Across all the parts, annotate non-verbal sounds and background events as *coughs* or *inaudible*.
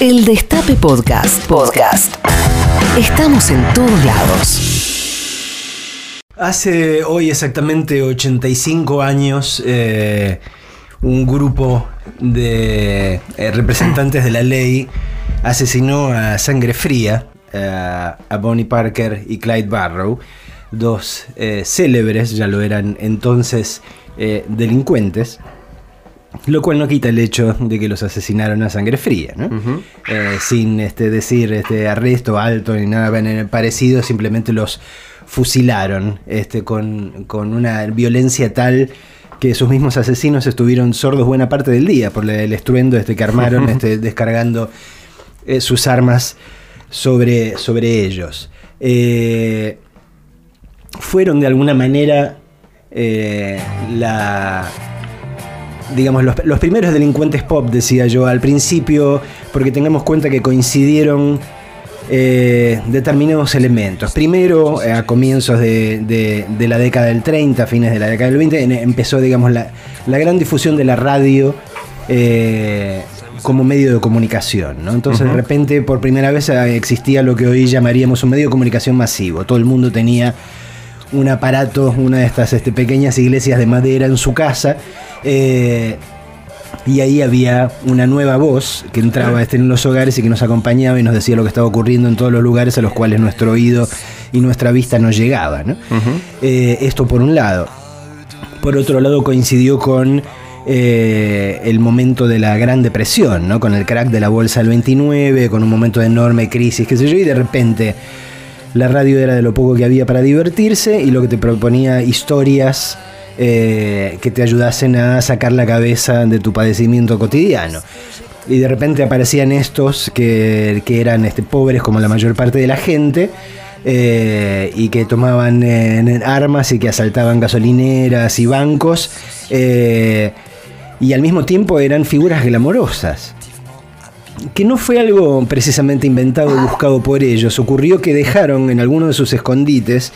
El Destape Podcast. Podcast. Estamos en todos lados. Hace hoy exactamente 85 años, eh, un grupo de eh, representantes de la ley asesinó a sangre fría eh, a Bonnie Parker y Clyde Barrow, dos célebres, ya lo eran entonces, delincuentes. Lo cual no quita el hecho de que los asesinaron a sangre fría, ¿no? Eh, sin este, decir este, arresto alto ni nada parecido, simplemente los fusilaron este, con, con una violencia tal que sus mismos asesinos estuvieron sordos buena parte del día por el estruendo este, que armaron *laughs* este, descargando eh, sus armas sobre, sobre ellos. Eh, fueron de alguna manera eh, la digamos, los, los primeros delincuentes pop, decía yo, al principio, porque tengamos cuenta que coincidieron eh, determinados elementos. Primero, eh, a comienzos de, de- de la década del 30, fines de la década del 20, en- empezó, digamos, la, la gran difusión de la radio eh, como medio de comunicación, ¿no? Entonces, de repente, por primera vez eh, existía lo que hoy llamaríamos un medio de comunicación masivo. Todo el mundo tenía un aparato, una de estas este, pequeñas iglesias de madera en su casa. eh, y ahí había una nueva voz que entraba este, en los hogares y que nos acompañaba y nos decía lo que estaba ocurriendo en todos los lugares a los cuales nuestro oído y nuestra vista no llegaba. ¿no? Eh, esto por un lado. Por otro lado coincidió con eh, el momento de la Gran Depresión, ¿no? con el crack de la bolsa del 29, con un momento de enorme crisis, qué sé yo, y de repente la radio era de lo poco que había para divertirse y lo que te proponía historias eh, que te ayudasen a sacar la cabeza de tu padecimiento cotidiano. Y de repente aparecían estos que, que eran este, pobres como la mayor parte de la gente. eh, y que tomaban eh, armas y que asaltaban gasolineras y bancos y al mismo tiempo eran figuras glamorosas que no fue algo precisamente inventado o buscado por ellos. Ocurrió que dejaron en alguno de sus escondites,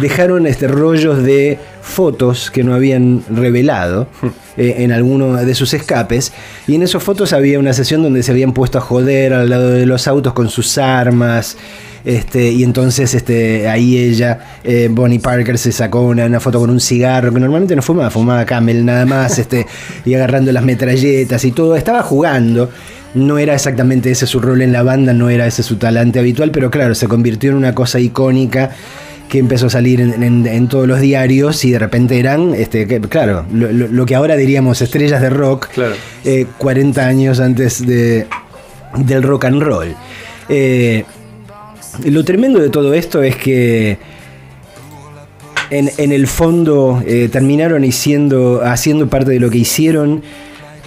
dejaron este rollos de fotos que no habían revelado eh, en alguno de sus escapes. Y en esas fotos había una sesión donde se habían puesto a joder al lado de los autos con sus armas. Este, y entonces este, ahí ella, eh, Bonnie Parker, se sacó una, una foto con un cigarro, que normalmente no fumaba, fumaba Camel nada más, este, y agarrando las metralletas y todo. Estaba jugando. No era exactamente ese su rol en la banda, no era ese su talante habitual, pero claro, se convirtió en una cosa icónica que empezó a salir en, en- en todos los diarios y de repente eran, este, que, claro, lo, que ahora diríamos estrellas de rock, Claro. eh, 40 años antes de, del rock and roll. Eh, lo tremendo de todo esto es que en, en el fondo eh, terminaron haciendo, haciendo parte de lo que hicieron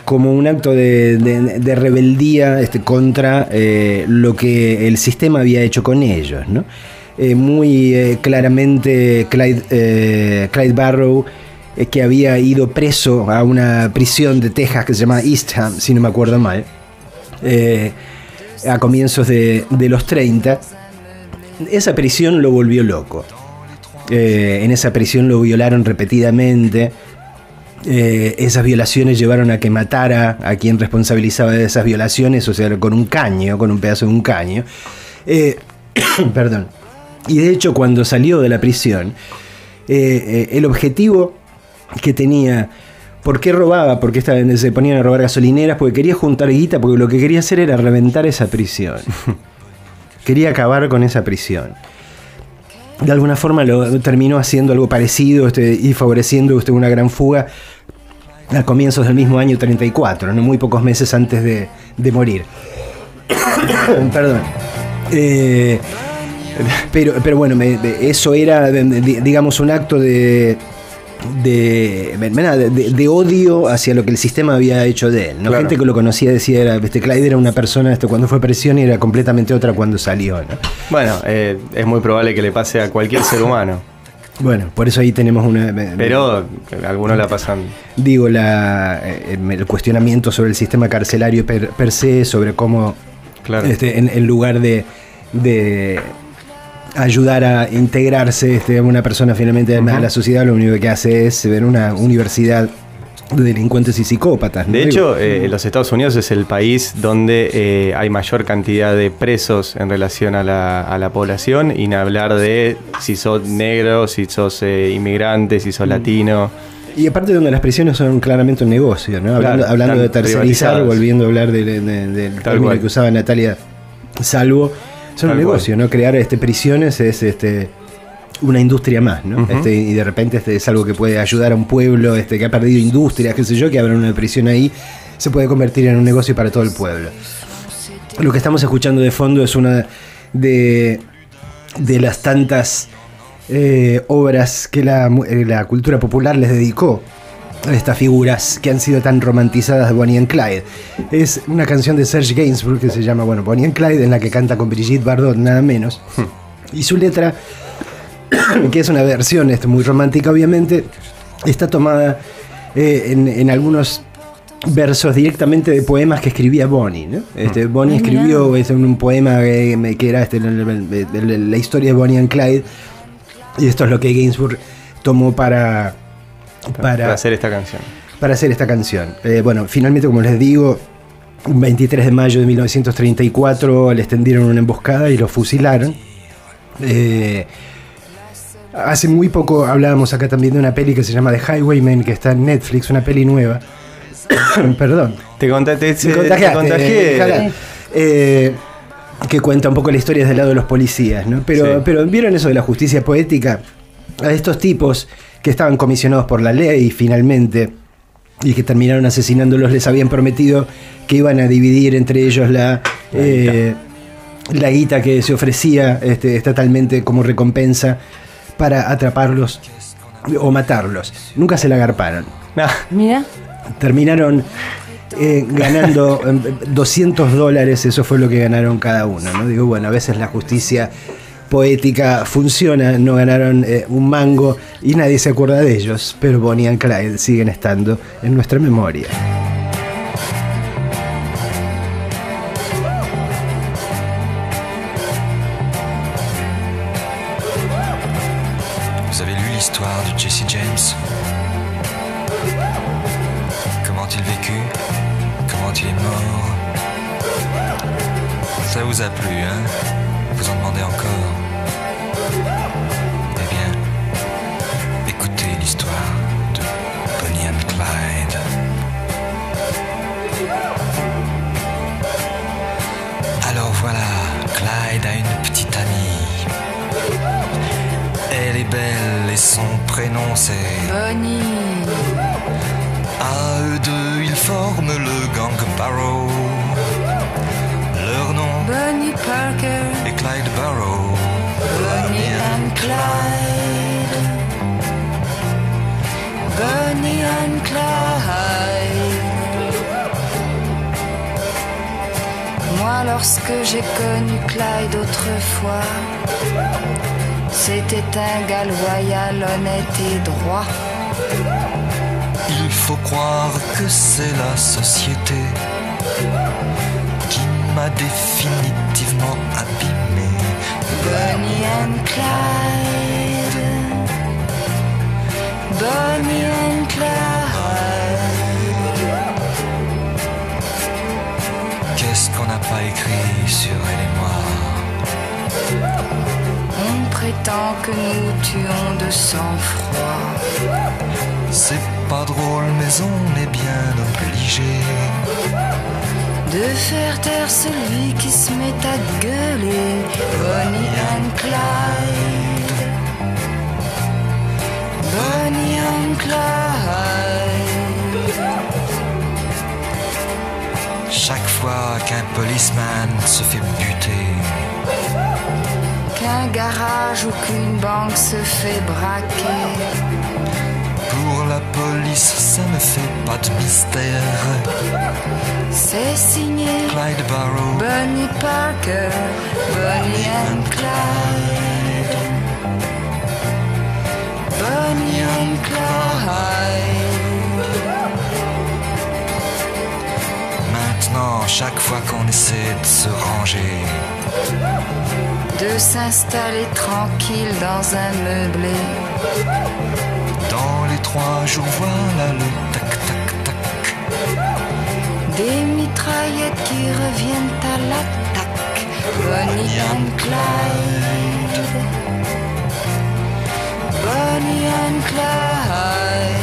como un acto de, de- rebeldía este, contra eh, lo que el sistema había hecho con ellos. ¿no? Eh, muy eh, claramente Clyde, Clyde Barrow, que había ido preso a una prisión de Texas que se llama Eastham, si no me acuerdo mal, a comienzos de, de los 30, esa prisión lo volvió loco. En esa prisión lo violaron repetidamente. Eh, esas violaciones llevaron a que matara a quien responsabilizaba de esas violaciones, o sea, con un caño, con un pedazo de un caño. Eh, *coughs* perdón. Y de hecho, cuando salió de la prisión, eh, el objetivo que tenía, ¿por qué robaba? Porque se ponían a robar gasolineras, porque quería juntar guita, porque lo que quería hacer era reventar esa prisión. *laughs* quería acabar con esa prisión de alguna forma lo terminó haciendo algo parecido este, y favoreciendo este, una gran fuga a comienzos del mismo año 34, ¿no? muy pocos meses antes de, de morir. *coughs* Perdón. Eh, pero, pero bueno, me- eso era, digamos, un acto de, de, de- odio hacia lo que el sistema había hecho de él. ¿no? Claro. Gente que lo conocía decía, era, este, Clyde era una persona este, cuando fue a prisión y era completamente otra cuando salió. ¿no? Bueno, eh, es muy probable que le pase a cualquier ser humano. Bueno, por eso ahí tenemos una... Pero algunos la pasan. digo, la, eh, el cuestionamiento sobre el sistema carcelario per, per se, sobre cómo, Claro. este, en, en lugar de, de ayudar a integrarse este, una persona finalmente a la sociedad, lo único que hace es ver una universidad de delincuentes y psicópatas. ¿no? De hecho, eh, los Estados Unidos es el país donde eh, hay mayor cantidad de presos en relación a la, a la población, y hablar de si sos negro, si sos eh, inmigrante, si Mm. sos latino. Y aparte donde las prisiones son claramente un negocio, ¿no? Hablando, Claro, hablando de tercerizar, volviendo a hablar de- de- de- del término cual. que usaba Natalia Salvo, son un negocio, ¿no? Crear este, prisiones es este una industria más, ¿no? Este, y de repente este es algo que puede ayudar a un pueblo este, que ha perdido industrias, qué sé yo, que abran una prisión ahí, se puede convertir en un negocio para todo el pueblo. Lo que estamos escuchando de fondo es una de, de las tantas eh, obras que la, eh, la cultura popular les dedicó a estas figuras que han sido tan romantizadas de Bonnie and Clyde. Es una canción de Serge Gainsbourg que se llama bueno, Bonnie and Clyde, en la que canta con Brigitte Bardot, nada menos. Y su letra, *laughs* que es una versión este, muy romántica obviamente, está tomada eh, en, en algunos versos directamente de poemas que escribía Bonnie. ¿no? Este, Bonnie Ah, escribió este, un poema que, que era este, la, la- la- la historia de Bonnie and Clyde, y esto es lo que Gainsbourg tomó para, Para, para, hacer esta canción. para hacer esta canción. Eh, bueno, finalmente, como les digo, un 23 de mayo de 1934 le extendieron una emboscada y lo fusilaron. Eh, hace muy poco hablábamos acá también de una peli que se llama The Highwayman, que está en Netflix, una peli nueva. *coughs* Perdón. Te contaste, contagiaste, contagié. Eh, que cuenta un poco la historia del lado de los policías, ¿no? Pero, Sí. pero ¿vieron eso de la justicia poética? A estos tipos que estaban comisionados por la ley finalmente y que terminaron asesinándolos les habían prometido que iban a dividir entre ellos la, eh, la guita que se ofrecía este, estatalmente como recompensa para atraparlos o matarlos. Nunca se la agarparon Ah, Mira, terminaron eh, ganando *laughs* eh, 200 dólares, eso fue lo que ganaron cada uno. ¿no? Digo, bueno, a veces la justicia poética funciona, no ganaron eh, un mango y nadie se acuerda de ellos, pero Bonnie and Clyde siguen estando en nuestra memoria. L'histoire de Jesse James. Comment il vécut Comment il est mort. Ça vous a plu, hein? Vous en demandez encore lorsque j'ai connu Clyde autrefois, c'était un gars loyal, honnête et droit. Il faut croire que c'est la société qui m'a définitivement abîmé. Bonnie and Clyde. Bonnie and Clyde. Écrit sur elle et moi On prétend que nous tuons de sang-froid. C'est pas drôle, mais on est bien obligé. De faire taire celui qui se met à gueuler. Bonnie and Clyde. Fait buter, Qu'un garage ou qu'une banque se fait braquer. pour la police, ça ne fait pas de mystère. C'est signé Clyde Barrow, Bonnie Parker, Bonnie and Clyde. Bonnie and Clyde. Maintenant, chaque fois qu'on essaie de se ranger, De s'installer tranquille dans un meublé. dans les trois jours, voilà le tac-tac Des mitraillettes qui reviennent à l'attaque. Bonnie and Clyde. Bonnie and Clyde.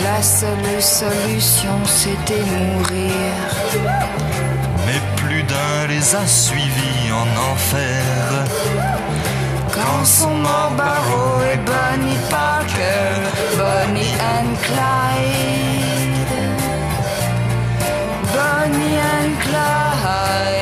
La seule solution, c'était mourir. Mais plus d'un les a suivis en enfer. Quand sont morts Barrow et Bonnie Parker, Bonnie and Clyde. Bonnie and Clyde.